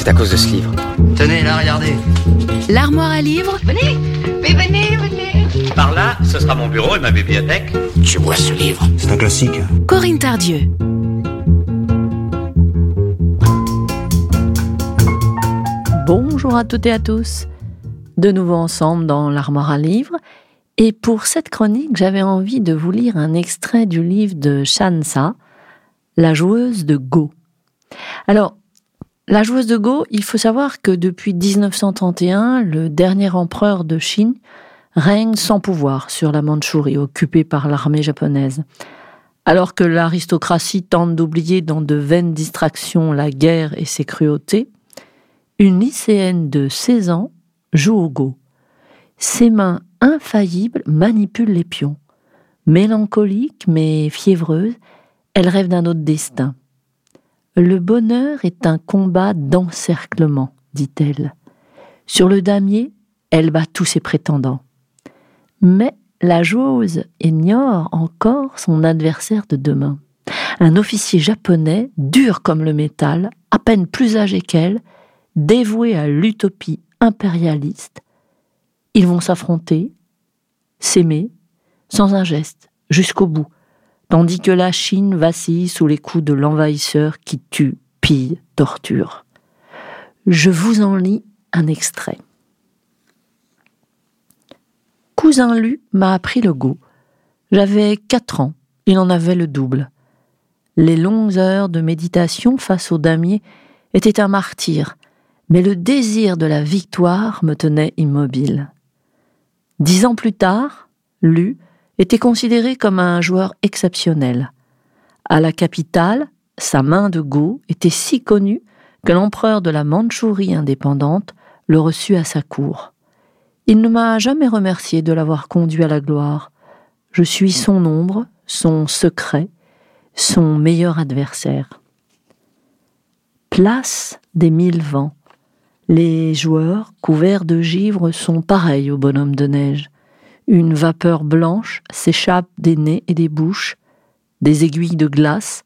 C'est à cause de ce livre. Tenez, là, regardez. L'armoire à livres Venez, mais venez, venez. Par là, ce sera mon bureau et ma bibliothèque. Je vois ce livre? C'est un classique. Corinne Tardieu. Bonjour à toutes et à tous. De nouveau ensemble dans l'armoire à livres. Et pour cette chronique, j'avais envie de vous lire un extrait du livre de Shansa, La joueuse de Go. Alors, la joueuse de Go, il faut savoir que depuis 1931, le dernier empereur de Chine règne sans pouvoir sur la Mandchourie, occupée par l'armée japonaise. Alors que l'aristocratie tente d'oublier dans de vaines distractions la guerre et ses cruautés, une lycéenne de 16 ans joue au Go. Ses mains infaillibles manipulent les pions. Mélancolique mais fiévreuse, elle rêve d'un autre destin. Le bonheur est un combat d'encerclement, dit-elle. Sur le damier, elle bat tous ses prétendants. Mais la joueuse ignore encore son adversaire de demain. Un officier japonais, dur comme le métal, à peine plus âgé qu'elle, dévoué à l'utopie impérialiste. Ils vont s'affronter, s'aimer, sans un geste, jusqu'au bout, tandis que la Chine vacille sous les coups de l'envahisseur qui tue, pille, torture. Je vous en lis un extrait. Cousin Lu m'a appris le go. J'avais quatre ans, il en avait le double. Les longues heures de méditation face au damier étaient un martyr, mais le désir de la victoire me tenait immobile. Dix ans plus tard, Lu était considéré comme un joueur exceptionnel. À la capitale, sa main de go était si connue que l'empereur de la Mandchourie indépendante le reçut à sa cour. Il ne m'a jamais remercié de l'avoir conduit à la gloire. Je suis son ombre, son secret, son meilleur adversaire. Place des mille vents. Les joueurs, couverts de givre, sont pareils au bonhomme de neige. Une vapeur blanche s'échappe des nez et des bouches. Des aiguilles de glace,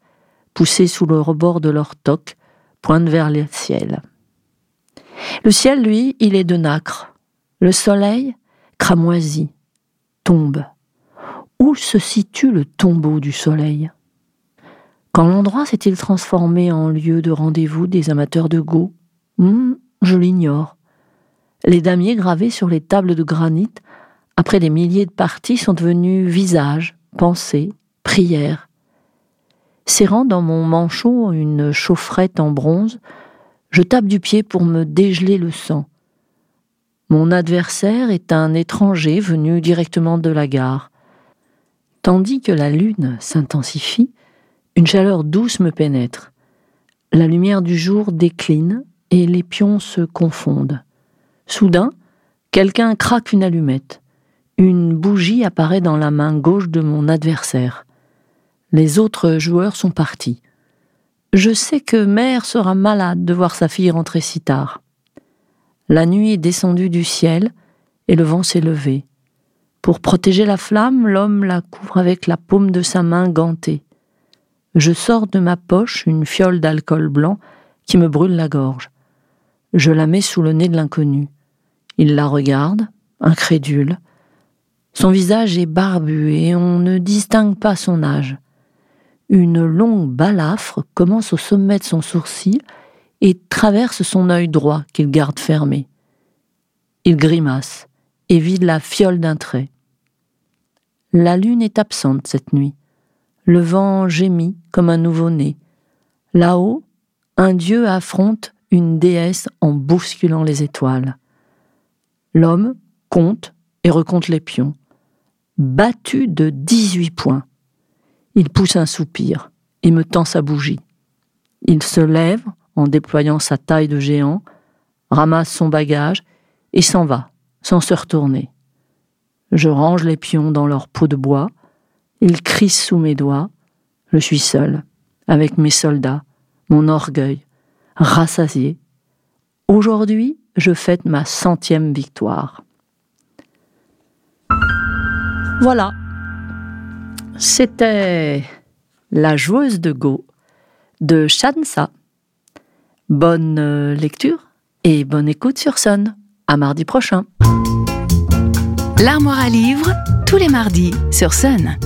poussées sous le rebord de leur toque, pointent vers le ciel. Le ciel, lui, il est de nacre. Le soleil, cramoisi, tombe. Où se situe le tombeau du soleil? Quand l'endroit s'est-il transformé en lieu de rendez-vous des amateurs de go? Hmm, Je l'ignore. Les damiers gravés sur les tables de granit, après des milliers de parties, sont devenus visages, pensées, prières. Serrant dans mon manchon une chaufferette en bronze, je tape du pied pour me dégeler le sang. Mon adversaire est un étranger venu directement de la gare. Tandis que la lune s'intensifie, une chaleur douce me pénètre. La lumière du jour décline et les pions se confondent. Soudain, quelqu'un craque une allumette. Une bougie apparaît dans la main gauche de mon adversaire. Les autres joueurs sont partis. Je sais que mère sera malade de voir sa fille rentrer si tard. La nuit est descendue du ciel et le vent s'est levé. Pour protéger la flamme, l'homme la couvre avec la paume de sa main gantée. Je sors de ma poche une fiole d'alcool blanc qui me brûle la gorge. Je la mets sous le nez de l'inconnu. Il la regarde, incrédule. Son visage est barbu et on ne distingue pas son âge. Une longue balafre commence au sommet de son sourcil et traverse son œil droit qu'il garde fermé. Il grimace et vide la fiole d'un trait. La lune est absente cette nuit. Le vent gémit comme un nouveau-né. Là-haut, un dieu affronte une déesse en bousculant les étoiles. L'homme compte et recompte les pions. Battu de dix-huit points. Il pousse un soupir et me tend sa bougie. Il se lève en déployant sa taille de géant, ramasse son bagage et s'en va, sans se retourner. Je range les pions dans leur peau de bois, ils crissent sous mes doigts, je suis seul, avec mes soldats, mon orgueil, rassasié. Aujourd'hui, je fête ma centième victoire. Voilà, c'était La joueuse de Go de Shansa Bonne euh, lecture et bonne écoute sur Sun. À mardi prochain. L'armoire à livres, tous les mardis sur Sun.